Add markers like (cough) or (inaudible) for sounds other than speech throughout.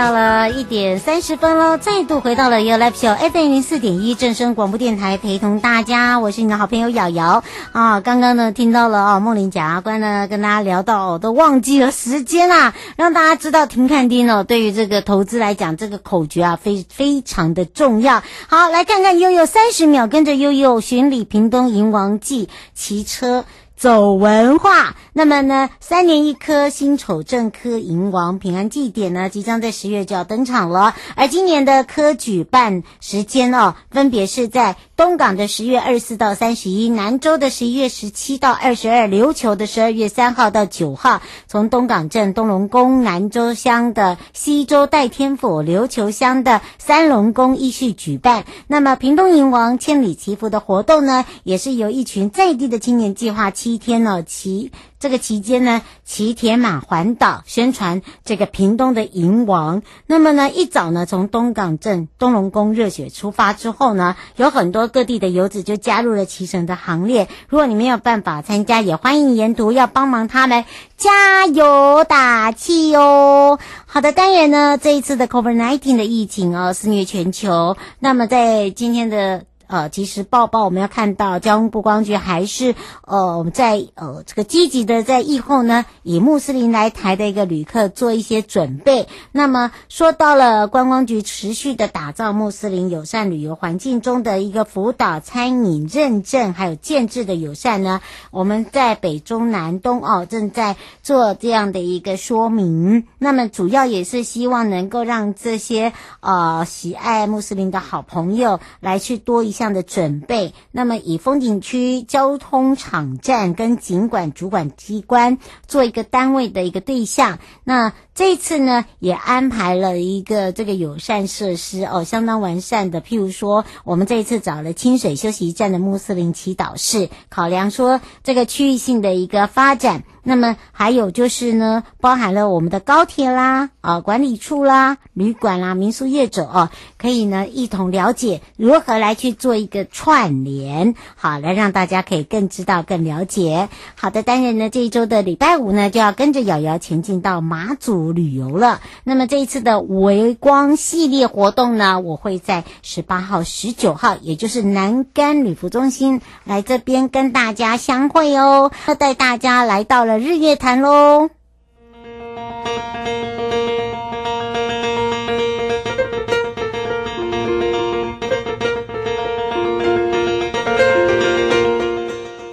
到了一点三十分喽，再度回到了 You Live Show FM 零四点一正声广播电台，陪同大家，我是你的好朋友瑶瑶啊。刚刚呢听到了啊，梦玲检察官呢跟大家聊到，都忘记了时间啦，让大家知道停看听哦，对于这个投资来讲，这个口诀啊非非常的重要。好，来看看悠悠三十秒，跟着悠悠巡礼屏东迎王记，骑车。走文化，那么呢，三年一科辛丑正科迎王平安祭典呢，即将在十月就要登场了。而今年的科举办时间哦，分别是在东港的十月二十四到三十一，南州的十一月十七到二十二，琉球的十二月三号到九号。从东港镇东龙宫、南州乡的西周代天府、琉球乡的三龙宫依序举办。那么屏东迎王千里祈福的活动呢，也是由一群在地的青年计划七天呢，骑这个期间呢，骑铁马环岛宣传这个屏东的银王。那么呢，一早呢，从东港镇东龙宫热血出发之后呢，有很多各地的游子就加入了骑乘的行列。如果你没有办法参加，也欢迎沿途要帮忙他们加油打气哦。好的，当然呢，这一次的 COVID-19 的疫情哦，肆虐全球。那么在今天的。呃，其实报报我们要看到交通部光局还是呃我们在呃这个积极的在疫后呢，以穆斯林来台的一个旅客做一些准备。那么说到了观光局持续的打造穆斯林友善旅游环境中的一个辅导、餐饮认证还有建制的友善呢，我们在北中南东哦正在做这样的一个说明。那么主要也是希望能够让这些呃喜爱穆斯林的好朋友来去多一这样的准备，那么以风景区交通场站跟景管主管机关做一个单位的一个对象，那这一次呢也安排了一个这个友善设施哦，相当完善的。譬如说，我们这一次找了清水休息站的穆斯林祈祷室，考量说这个区域性的一个发展。那么还有就是呢，包含了我们的高铁啦、啊管理处啦、旅馆啦、民宿业者哦，可以呢一同了解如何来去做一个串联，好，来让大家可以更知道、更了解。好的，当然呢，这一周的礼拜五呢，就要跟着瑶瑶前进到马祖旅游了。那么这一次的微光系列活动呢，我会在十八号、十九号，也就是南竿旅服中心来这边跟大家相会哦，要带大家来到了。日月潭喽！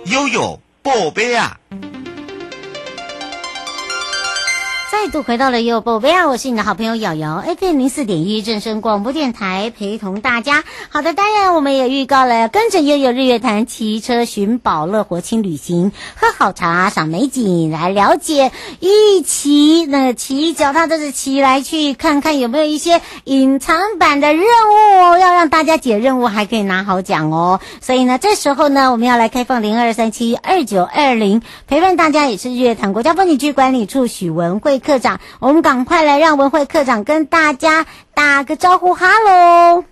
悠悠宝贝啊！再度回到了优宝贝啊！我是你的好朋友瑶瑶，FM 零四点一正声广播电台，陪同大家。好的，当然我们也预告了，跟着悠悠日月潭骑车寻宝乐活轻旅行，喝好茶赏美景，来了解一起那骑脚踏车的骑来去看看有没有一些隐藏版的任务，要让大家解任务还可以拿好奖哦。所以呢，这时候呢，我们要来开放零二三七二九二零，陪伴大家也是日月潭国家风景区管理处许文慧。课长，我们赶快来让文慧课长跟大家打个招呼，哈喽！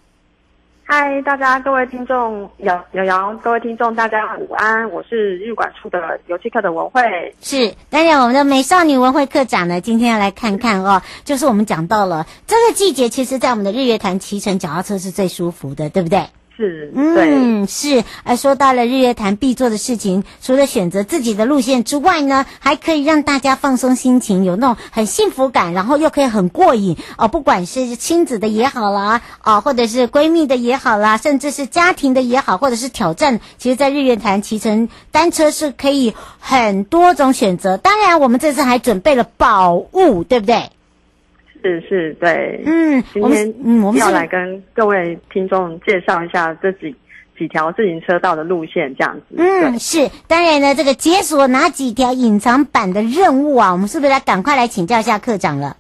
嗨，大家各位听众，瑶瑶瑶，各位听众，大家午安，我是日管处的游戏课的文慧。是，当然我们的美少女文慧课长呢，今天要来看看哦，就是我们讲到了这个季节，其实在我们的日月潭骑乘脚踏车是最舒服的，对不对？是，嗯，是。而说到了日月潭必做的事情，除了选择自己的路线之外呢，还可以让大家放松心情，有那种很幸福感，然后又可以很过瘾哦。不管是亲子的也好啦，啊、哦，或者是闺蜜的也好啦，甚至是家庭的也好，或者是挑战，其实，在日月潭骑乘单车是可以很多种选择。当然，我们这次还准备了宝物，对不对？是是，对，嗯，今天嗯，我们要来跟各位听众介绍一下这几几条自行车道的路线，这样子。嗯，是，当然呢，这个解锁哪几条隐藏版的任务啊？我们是不是来赶快来请教一下课长了？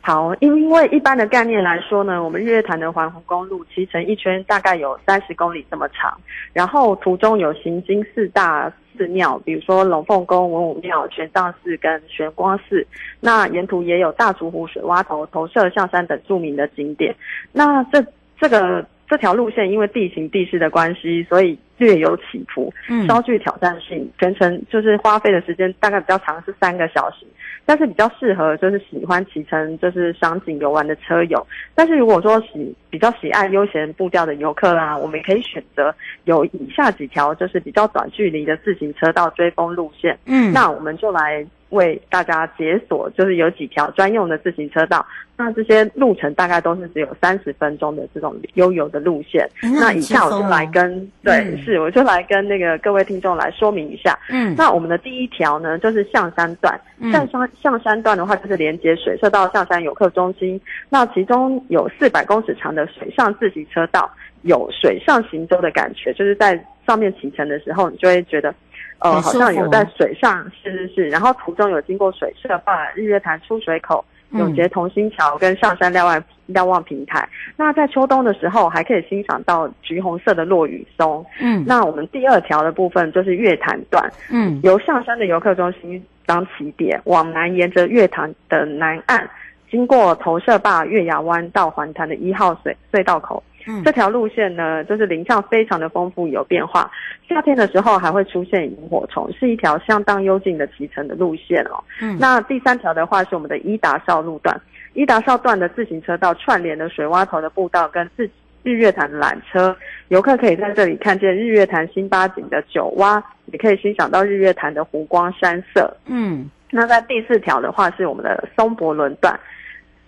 好，因为一般的概念来说呢，我们日月潭的环湖公路骑乘一圈大概有三十公里这么长，然后途中有行经四大。寺庙，比如说龙凤宫、文武庙、玄奘寺跟玄光寺，那沿途也有大竹湖水洼头、投射象山等著名的景点。那这这个这条路线因为地形地势的关系，所以略有起伏，稍具挑战性。全程就是花费的时间大概比较长，是三个小时。但是比较适合就是喜欢骑乘就是赏景游玩的车友，但是如果说喜比较喜爱悠闲步调的游客啦，我们也可以选择有以下几条就是比较短距离的自行车道追风路线。嗯，那我们就来为大家解锁，就是有几条专用的自行车道。那这些路程大概都是只有三十分钟的这种悠游的路线。嗯、那以下我就来跟、嗯、对，是我就来跟那个各位听众来说明一下。嗯，那我们的第一条呢，就是象山段。象山象山段的话，就是连接水社到象山游客中心。那其中有四百公尺长的水上自行车道，有水上行舟的感觉，就是在上面启程的时候，你就会觉得，呃，好像有在水上。是是是。然后途中有经过水社，坝日月潭出水口。永捷同心桥跟上山瞭望瞭望平台，那在秋冬的时候还可以欣赏到橘红色的落羽松。嗯，那我们第二条的部分就是月潭段，嗯，由上山的游客中心当起点，往南沿着月潭的南岸，经过投射坝、月牙湾到环潭的一号隧隧道口。嗯，这条路线呢，就是林相非常的丰富有变化。夏天的时候还会出现萤火虫，是一条相当幽静的骑乘的路线哦。嗯，那第三条的话是我们的伊达少路段，伊达少段的自行车道串联的水洼头的步道跟自日月潭的缆车，游客可以在这里看见日月潭新八景的九洼，也可以欣赏到日月潭的湖光山色。嗯，那在第四条的话是我们的松柏轮段。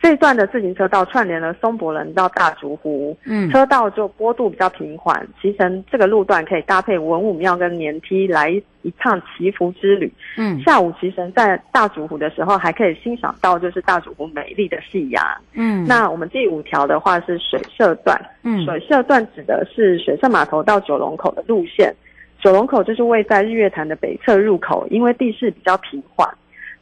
这段的自行车道串联了松柏仑到大竹湖，嗯，车道就坡度比较平缓，骑乘这个路段可以搭配文武庙跟年梯来一趟祈福之旅。嗯，下午骑乘在大竹湖的时候，还可以欣赏到就是大竹湖美丽的夕阳。嗯，那我们第五条的话是水社段，嗯，水社段指的是水社码头到九龙口的路线，九龙口就是位在日月潭的北侧入口，因为地势比较平缓。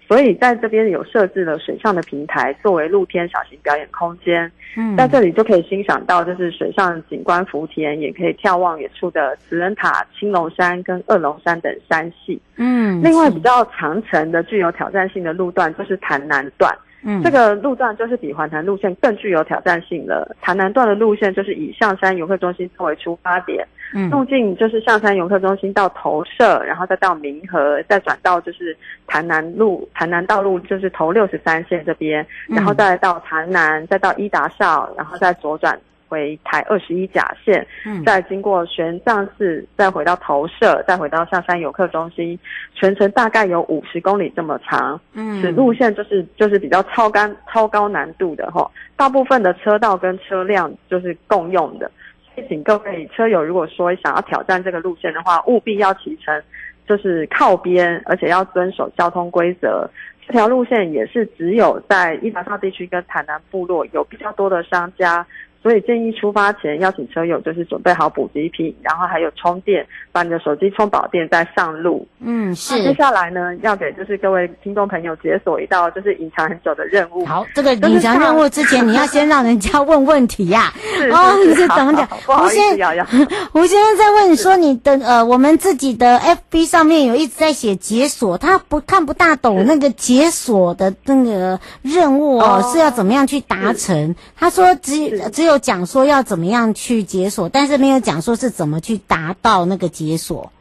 所以在这边有设置了水上的平台，作为露天小型表演空间。嗯，在这里就可以欣赏到，就是水上景观福田，也可以眺望远处的慈仁塔、青龙山跟二龙山等山系。嗯，另外比较长程的、具有挑战性的路段就是潭南段。嗯，这个路段就是比环潭路线更具有挑战性了。潭南段的路线就是以象山游客中心作为出发点。嗯，路径就是象山游客中心到投射，然后再到明和，再转到就是潭南路、潭南道路，就是投六十三线这边，然后再到潭南，再到伊达少，然后再左转回台二十一甲线，嗯，再经过玄奘寺，再回到投射，再回到象山游客中心，全程大概有五十公里这么长。嗯，此路线就是就是比较超高超高难度的哈，大部分的车道跟车辆就是共用的。所以请各位车友，如果说想要挑战这个路线的话，务必要骑乘，就是靠边，而且要遵守交通规则。这条路线也是只有在伊达萨地区跟台南部落有比较多的商家。所以建议出发前邀请车友就是准备好补给品，然后还有充电，把你的手机充饱电再上路。嗯，是。接下来呢，要给就是各位听众朋友解锁一道就是隐藏很久的任务。好，这个隐藏任务之前你要先让人家问问题呀、(laughs) 啊。哦，你是怎么讲？不好意思，瑶瑶。我现在在问你说你的呃，我们自己的 FB 上面有一直在写解锁，他不看不大懂那个解锁的那个任务哦，是要怎么样去达成？他说只只有。讲说要怎么样去解锁，但是没有讲说是怎么去达到那个解锁。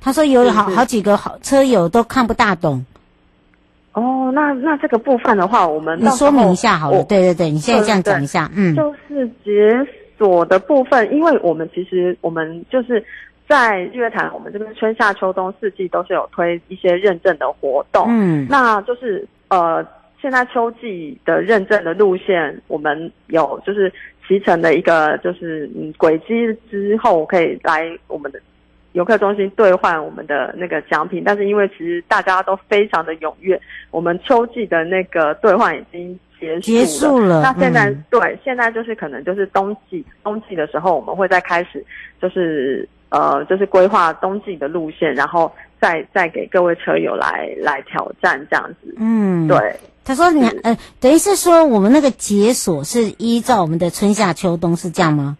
他说有好好几个好车友都看不大懂。哦，那那这个部分的话，我们你说明一下好了。对对对，你现在这样讲一下，嗯，就是解锁的部分，因为我们其实我们就是在日月潭，我们这边春夏秋冬四季都是有推一些认证的活动，嗯，那就是呃，现在秋季的认证的路线，我们有就是骑乘的一个就是嗯轨迹之后，可以来我们的游客中心兑换我们的那个奖品，但是因为其实大家都非常的踊跃，我们秋季的那个兑换已经。结束了，结束了。那现在、嗯、对，现在就是可能就是冬季，冬季的时候我们会再开始，就是呃，就是规划冬季的路线，然后再再给各位车友来来挑战这样子。嗯，对。他说你呃，等于是说我们那个解锁是依照我们的春夏秋冬是这样吗？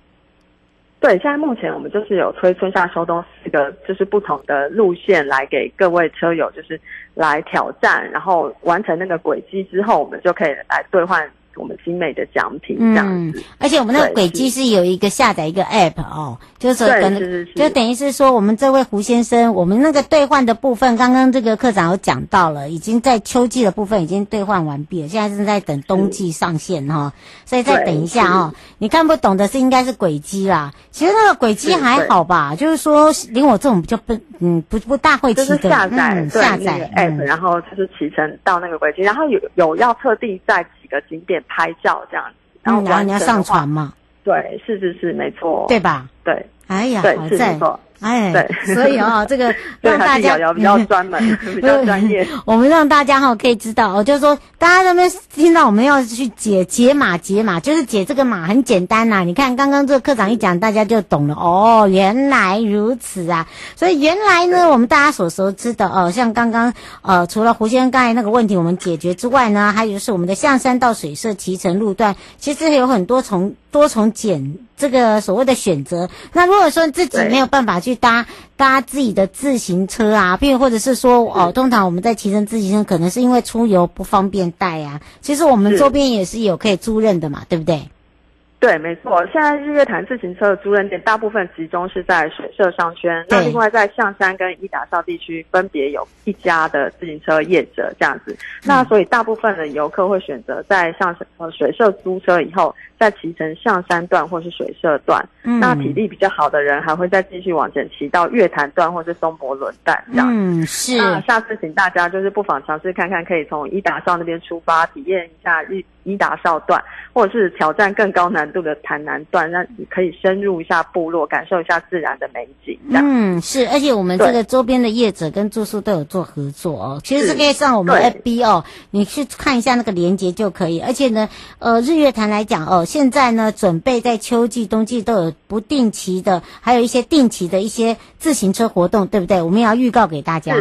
对，现在目前我们就是有推春夏秋冬四个就是不同的路线来给各位车友，就是来挑战，然后完成那个轨迹之后，我们就可以来兑换。我们精美的奖品这样子，嗯，而且我们那个轨迹是有一个下载一个 app 哦，就是说等就等于是说我们这位胡先生，我们那个兑换的部分，刚刚这个课长有讲到了，已经在秋季的部分已经兑换完毕了，现在正在等冬季上线哈，哦，所以再等一下哦。你看不懂的是应该是轨迹啦，其实那个轨迹还好吧，就是说连我这种比较笨，嗯，不不大会骑的，就是下载，嗯，下载，app，嗯，然后就是骑乘到那个轨迹，然后有有要特地在。个景点拍照这样子，然后，然后你要上传嘛？对，是是是，没错，对吧？对，哎呀，对，好是没错。哎，对，所以哦，(laughs) 这个让大家比较专门、(laughs) 比较专业。(laughs) 我们让大家哈可以知道哦，就是说大家那边听到我们要去解解码解码，就是解这个码很简单呐。你看刚刚这个课长一讲，大家就懂了哦，原来如此啊。所以原来呢，我们大家所熟知的哦，像刚刚呃，除了胡先生刚才那个问题我们解决之外呢，还有就是我们的象山到水社骑乘路段，其实有很多重多重检这个所谓的选择。那如果说自己没有办法去搭搭自己的自行车啊，譬如或者是说哦，通常我们在骑乘自行车，可能是因为出游不方便带啊。其实我们周边也是有可以租赁的嘛，对不对？对，没错。现在日月潭自行车的租赁点大部分集中是在水社商圈，那另外在象山跟伊达邵地区分别有一家的自行车业者这样子。那所以大部分的游客会选择在象山呃水社租车以后，再骑乘象山段或是水社段。嗯，那体力比较好的人还会再继续往前骑到月潭段或是松柏轮段这样。嗯，是。那下次请大家就是不妨尝试看看，可以从伊达邵那边出发，体验一下日。伊达邵段，或者是挑战更高难度的潭南段，让你可以深入一下部落，感受一下自然的美景。嗯，是，而且我们这个周边的业者跟住宿都有做合作哦。其实是可以上我们 FB 哦，你去看一下那个链接就可以。而且呢，呃，日月潭来讲哦，现在呢准备在秋季、冬季都有不定期的，还有一些定期的一些自行车活动，对不对？我们也要预告给大家。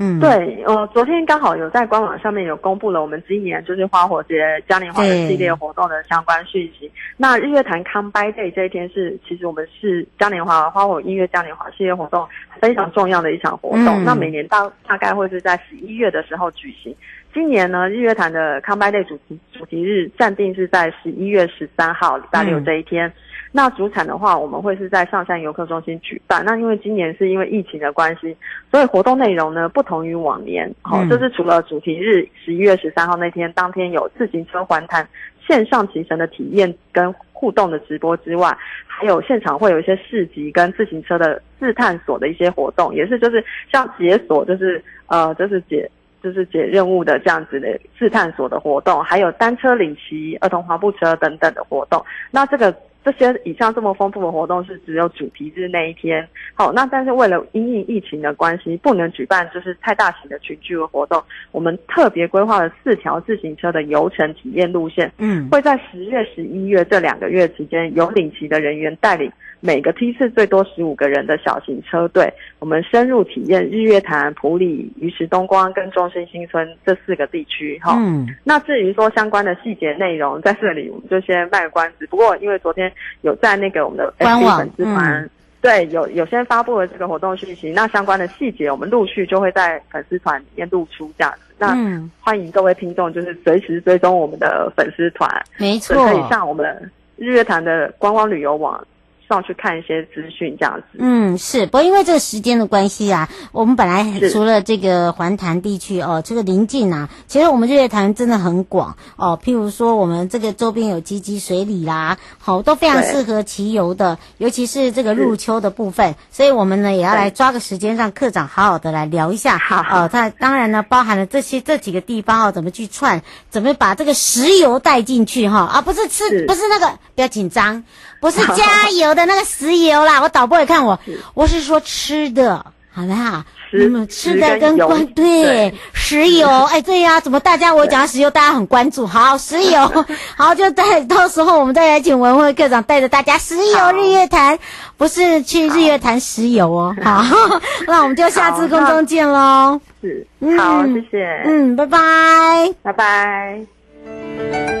嗯，对，呃，昨天刚好有在官网上面有公布了我们今年就是花火节嘉年华的系列活动的相关讯息。那日月潭 Come By Day 这一天是，其实我们是嘉年华花火音乐嘉年华系列活动非常重要的一场活动。嗯、那每年大大概会是在十一月的时候举行。今年呢，日月潭的 Come By Day 主题主题日暂定是在十一月十三号礼拜六这一天。嗯那主场的话，我们会是在上山游客中心举办。那因为今年是因为疫情的关系，所以活动内容呢不同于往年。好、嗯，就是除了主题日十一月十三号那天，当天有自行车环潭线上骑乘的体验跟互动的直播之外，还有现场会有一些市集跟自行车的自探索的一些活动，也是就是像解锁，就是呃，就是解就是解任务的这样子的自探索的活动，还有单车领骑、儿童滑步车等等的活动。那这个。这些以上这么丰富的活动是只有主题日那一天，好，那但是为了因应疫情的关系，不能举办就是太大型的群聚的活动，我们特别规划了四条自行车的游程体验路线，嗯，会在十月、十一月这两个月期间，由领骑的人员带领每个批次最多十五个人的小型车队，我们深入体验日月潭、普里、鱼池东光跟中心新村这四个地区，哈，嗯，那至于说相关的细节内容，在这里我们就先卖个关子。不过因为昨天。有在那个我们的 FB 粉丝团，嗯、对，有有先发布了这个活动讯息，那相关的细节我们陆续就会在粉丝团里面露出这样子。那欢迎各位听众就是随时追踪我们的粉丝团，没错，可以上我们日月潭的观光旅游网上去看一些资讯这样子。嗯，是，不过因为这个时间的关系啊，我们本来除了这个环潭地区哦，这个临近啊，其实我们日月潭真的很广哦。譬如说，我们这个周边有集集水里啦，好，都非常适合骑游的，尤其是这个入秋的部分。所以我们呢也要来抓个时间，让课长好好的来聊一下。好，哦，它当然呢包含了这些这几个地方哦，怎么去串，怎么把这个石油带进去哈啊，不是吃，是不是那个，不要紧张，不是加油的那个石油啦。(laughs) 我导播也看我，我是说吃的，好不好？你们吃的跟关对，石油，(laughs) 哎，对呀、啊，怎么大家我讲石油，大家很关注。好，石油，(laughs) 好，就带到时候我们再来请文慧课长带着大家石油日月潭，不是去日月潭石油哦。好，好那我们就下次空中见喽。是，好，谢谢。嗯，拜拜，拜拜。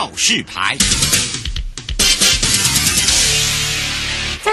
告示牌。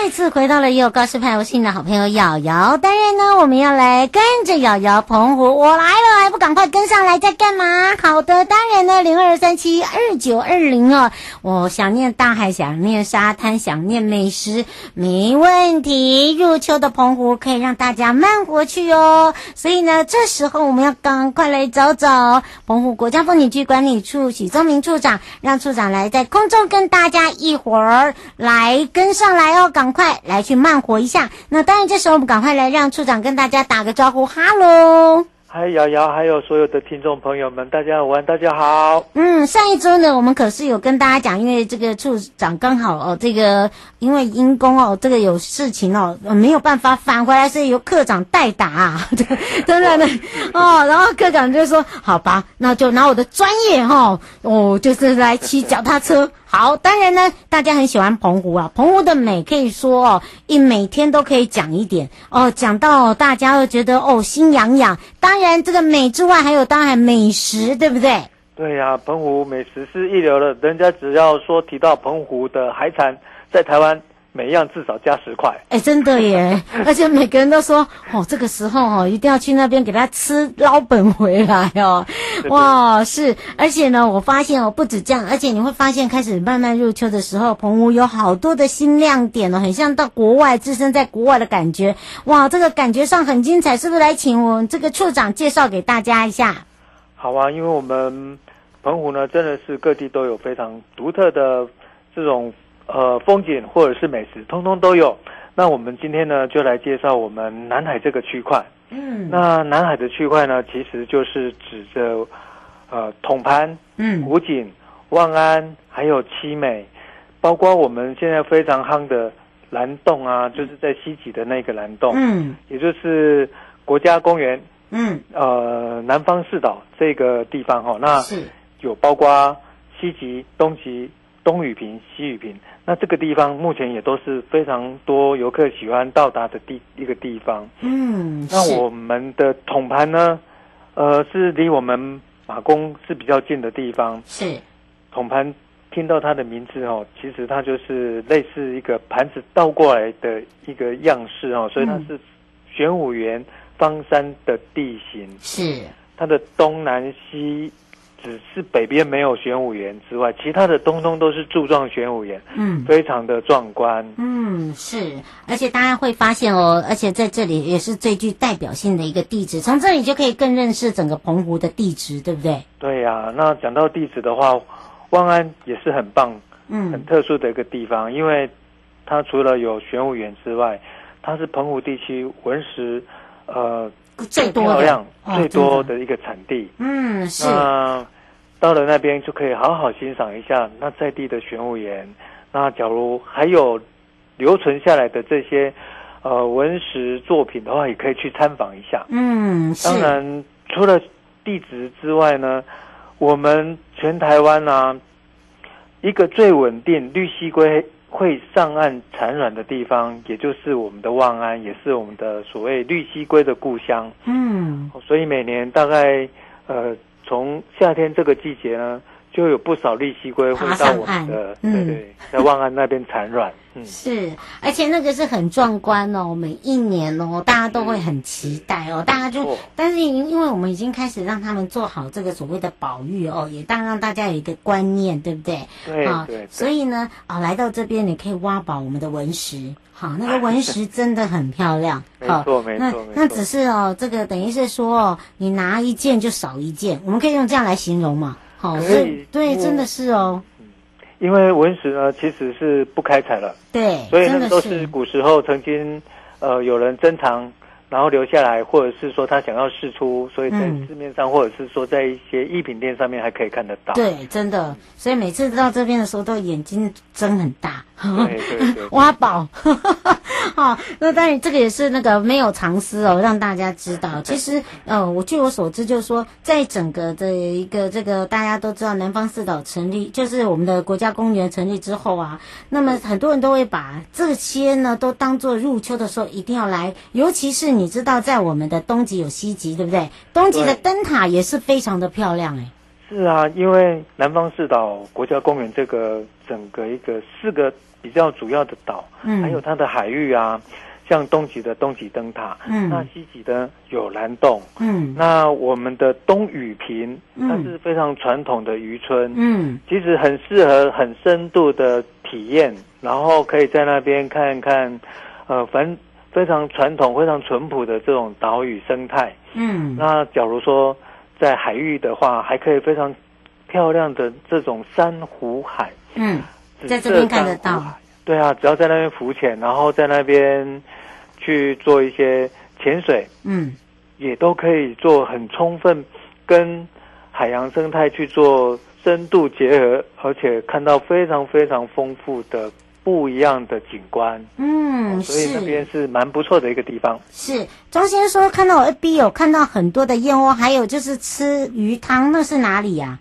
再次回到了也有告示牌，我是你的好朋友瑶瑶。当然呢，我们要来跟着瑶瑶澎湖，我来了，还不赶快跟上来，在干嘛？好的，当然呢，零二三七二九二零哦。我想念大海，想念沙滩，想念美食，没问题。入秋的澎湖可以让大家慢活去哦。所以呢，这时候我们要赶快来找找澎湖国家风景区管理处许宗明处长，让处长来在空中跟大家一会儿来跟上来哦，赶。快来去慢活一下。那当然，这时候我们赶快来让处长跟大家打个招呼，哈喽。嗨，瑶瑶，还有所有的听众朋友们，大家晚，大家好。嗯，上一周呢，我们可是有跟大家讲，因为这个处长刚好哦，这个因为因公哦，这个有事情哦，没有办法返回来，所以由课长代打啊，(laughs) 真的呢，哦，然后课长就说，好吧，那就拿我的专业哈、哦，哦，就是来骑脚踏车。好，当然呢，大家很喜欢澎湖啊，澎湖的美可以说哦，一每天都可以讲一点哦，讲到大家会觉得哦心痒痒。当然，这个美之外，还有当然美食，对不对？对呀、澎湖美食是一流的，人家只要说提到澎湖的海产，在台湾。每样至少加十块，哎，真的耶！(laughs) 而且每个人都说，哦，这个时候哦，一定要去那边给他吃捞本回来哦。哇，是，而且呢，我发现哦，不止这样，而且你会发现，开始慢慢入秋的时候，澎湖有好多的新亮点哦，很像到国外，置身在国外的感觉。哇，这个感觉上很精彩，是不是？来，请我们这个处长介绍给大家一下。好啊，因为我们澎湖呢，真的是各地都有非常独特的这种。呃，风景或者是美食，通通都有。那我们今天呢，就来介绍我们南海这个区块。嗯，那南海的区块呢，其实就是指着呃统潘、嗯、武警、万安，还有七美，包括我们现在非常夯的蓝洞啊，就是在西吉的那个蓝洞，嗯，也就是国家公园，嗯，呃，南方四岛这个地方哈、哦，那是。有包括西吉、东吉。东雨坪、西雨坪，那这个地方目前也都是非常多游客喜欢到达的地一个地方。嗯，那我们的统盘呢，呃，是离我们马公是比较近的地方。是，统盘听到它的名字哦，其实它就是类似一个盘子倒过来的一个样式哦，所以它是玄武园方山的地形。是，它的东南西。只是北边没有玄武岩之外，其他的通通都是柱状玄武岩，嗯，非常的壮观。嗯，是，而且大家会发现哦，而且在这里也是最具代表性的一个地址，从这里就可以更认识整个澎湖的地质，对不对？对呀、啊，那讲到地址的话，万安也是很棒，嗯，很特殊的一个地方，因为它除了有玄武岩之外，它是澎湖地区文石，呃。最多漂亮、最多的一个产地。嗯，是。那到了那边就可以好好欣赏一下那在地的玄武岩。那假如还有留存下来的这些呃文石作品的话，也可以去参访一下。嗯，是。当然，除了地质之外呢，我们全台湾啊，一个最稳定绿蜥龟。会上岸产卵的地方，也就是我们的望安，也是我们的所谓绿溪龟的故乡。嗯，所以每年大概呃从夏天这个季节呢，就有不少利息龟会到我们的，对对，在万安那边产卵。嗯，是，而且那个是很壮观哦，每一年哦，大家都会很期待哦，大家就，但是因因为我们已经开始让他们做好这个所谓的保育哦，也当让大家有一个观念，对不对？对，啊，对，所以呢，啊，来到这边你可以挖宝我们的文石，好，那个文石 (laughs) 真的很漂亮，好，没错，没错，那那只是哦，这个等于是说哦，你拿一件就少一件，我们可以用这样来形容嘛，好，所以对，真的是哦。因为文石呢，其实是不开采了，对，所以那都是古时候曾经，呃，有人珍藏。然后留下来，或者是说他想要试出，所以在市面上，嗯、或者是说在一些艺品店上面还可以看得到。对，真的。所以每次到这边的时候，都眼睛睁很大。对对对。挖宝。好，(laughs) 那当然这个也是那个没有藏私哦，让大家知道。(laughs) 其实，呃，我据我所知，就是说，在整个的一个这个大家都知道南方四岛成立，就是我们的国家公园成立之后啊，那么很多人都会把这些呢都当做入秋的时候一定要来，尤其是。你知道，在我们的东极有西极，对不对？东极的灯塔也是非常的漂亮，哎。是啊，因为南方四岛国家公园这个整个一个四个比较主要的岛，嗯，还有它的海域啊，像东极的东极灯塔，嗯，那西极的有蓝洞，嗯，那我们的东雨坪，它是非常传统的渔村，嗯，其实很适合很深度的体验，然后可以在那边看看，呃，反正。非常传统、非常淳朴的这种岛屿生态。嗯，那假如说在海域的话，还可以非常漂亮的这种珊瑚海。嗯，在这边看得到。对啊，只要在那边浮潜，然后在那边去做一些潜水，嗯，也都可以做很充分跟海洋生态去做深度结合，而且看到非常非常丰富的。不一样的景观，嗯，所以那边是蛮不错的一个地方。是钟先生说看到我 FB 有看到很多的燕窝，还有就是吃鱼汤，那是哪里呀？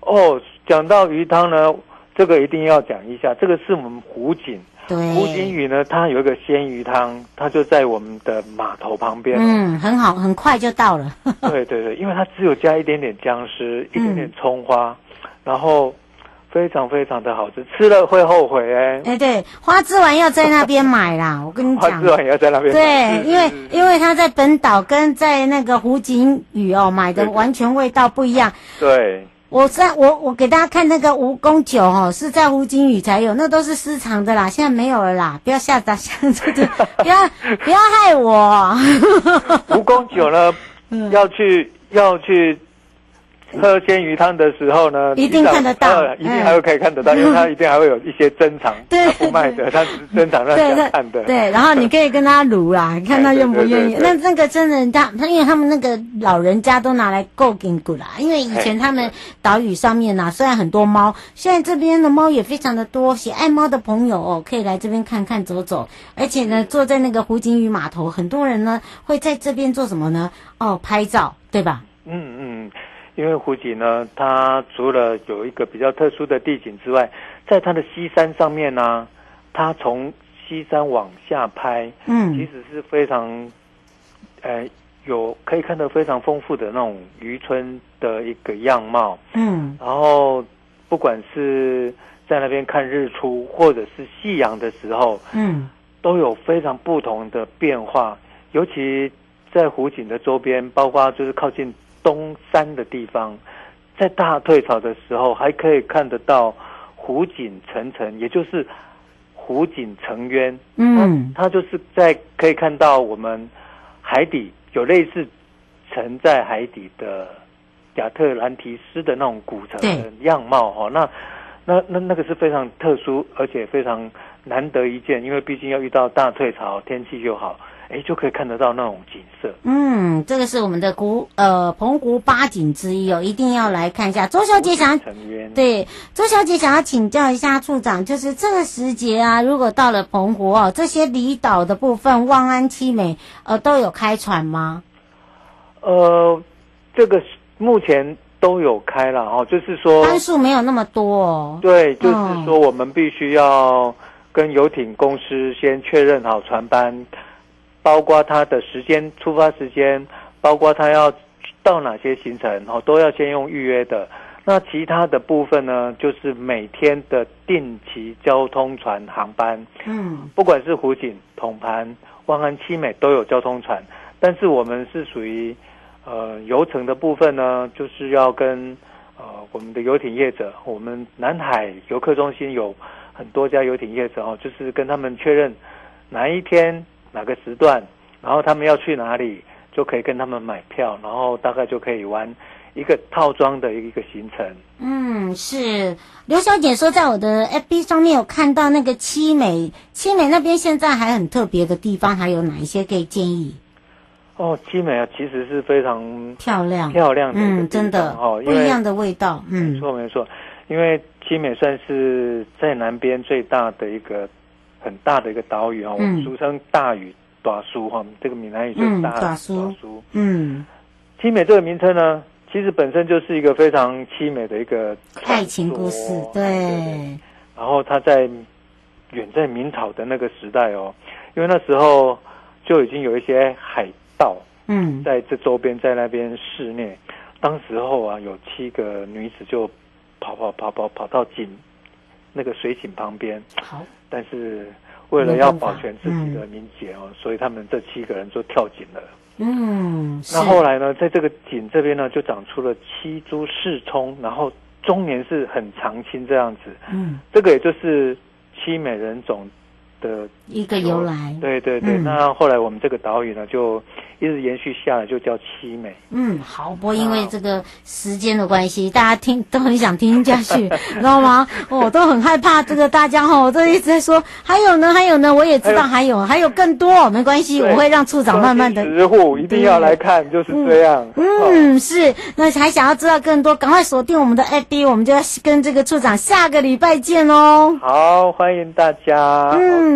啊？哦，讲到鱼汤呢，这个一定要讲一下，这个是我们湖景。对，湖景屿呢，它有一个鲜鱼汤，它就在我们的码头旁边。嗯，很好，很快就到了。(laughs) 对对对，因为它只有加一点点姜丝，一点点葱花，嗯、然后。非常非常的好吃，吃了会后悔哎、欸！哎，对，花枝丸要在那边买啦，(laughs) 我跟你讲，花枝丸也要在那边买。对，因为因为他在本岛跟在那个湖景屿哦买的完全味道不一样。对，我在我我给大家看那个蜈蚣酒哦，是在湖景宇才有，那都是私藏的啦，现在没有了啦，不要吓大家，(laughs) 不要不要害我。(laughs) 蜈蚣酒呢，嗯、要去要去。喝鲜鱼汤的时候呢，一定看得到，一定还会可以看得到，因为它一定还会有一些珍藏，对不卖的，它只是珍藏让人看的。对，然后你可以跟他卤啦，看他愿不愿意。那那个真的，他他因为他们那个老人家都拿来够紧骨啦，因为以前他们岛屿上面呐，虽然很多猫，现在这边的猫也非常的多，喜爱猫的朋友哦，可以来这边看看走走。而且呢，坐在那个湖景屿码头，很多人呢会在这边做什么呢？哦，拍照，对吧？嗯嗯。因为湖景呢，它除了有一个比较特殊的地景之外，在它的西山上面呢、啊，它从西山往下拍，嗯，其实是非常，呃，有可以看到非常丰富的那种渔村的一个样貌，嗯，然后不管是在那边看日出或者是夕阳的时候，嗯，都有非常不同的变化，尤其在湖景的周边，包括就是靠近。东山的地方，在大退潮的时候，还可以看得到湖景层层，也就是湖景成渊。嗯，它就是在可以看到我们海底有类似沉在海底的亚特兰提斯的那种古城的样貌。哈，那那那那个是非常特殊，而且非常难得一见，因为毕竟要遇到大退潮，天气又好。哎，就可以看得到那种景色。嗯，这个是我们的古呃澎湖八景之一哦，一定要来看一下。周小姐想对周小姐想要请教一下处长，就是这个时节啊，如果到了澎湖哦，这些离岛的部分，望安、七美呃都有开船吗？呃，这个目前都有开了哦，就是说班数没有那么多哦。对，就是说我们必须要跟游艇公司先确认好船班。包括他的时间、出发时间，包括他要到哪些行程，哦，都要先用预约的。那其他的部分呢，就是每天的定期交通船航班，嗯，不管是湖景、统盘、万安、七美都有交通船，但是我们是属于呃游程的部分呢，就是要跟呃我们的游艇业者，我们南海游客中心有很多家游艇业者哦，就是跟他们确认哪一天哪个时段，然后他们要去哪里，就可以跟他们买票，然后大概就可以玩。一个套装的一个行程，嗯，是刘小姐说，在我的 FB 上面有看到那个七美，七美那边现在还很特别的地方，还有哪一些可以建议？哦，七美啊，其实是非常漂亮漂亮的，嗯，真的哦，不一样的味道，嗯，没错没错，因为七美算是在南边最大的一个很大的一个岛屿啊，嗯、我们俗称大屿大叔哈，这个闽南语就是大大叔，嗯，凄美这个名称呢。其实本身就是一个非常凄美的一个爱情故事，对。然后他在远在明朝的那个时代哦，因为那时候就已经有一些海盗，嗯，在这周边在那边肆虐。当时候啊，有七个女子就跑跑跑跑跑到井那个水井旁边，好，但是为了要保全自己的名节哦，嗯，所以他们这七个人就跳井了。嗯，那后来呢，在这个井这边呢，就长出了七株四葱，然后中年是很长青这样子。嗯，这个也就是七美人种的一个由来。对对对，嗯，那后来我们这个岛屿呢，就一直延续下来，就叫七美。嗯，好，不过因为这个时间的关系，大家听都很想听下去，(laughs) 知道吗？我、哦、都很害怕这个大家哈，我都一直在说，还有呢，还有呢，我也知道还有，还有，更多，没关系，我会让处长慢慢的。十户一定要来看，就是这样。嗯，嗯是，那还想要知道更多，赶快锁定我们的 FB，我们就要跟这个处长下个礼拜见哦。好，欢迎大家。嗯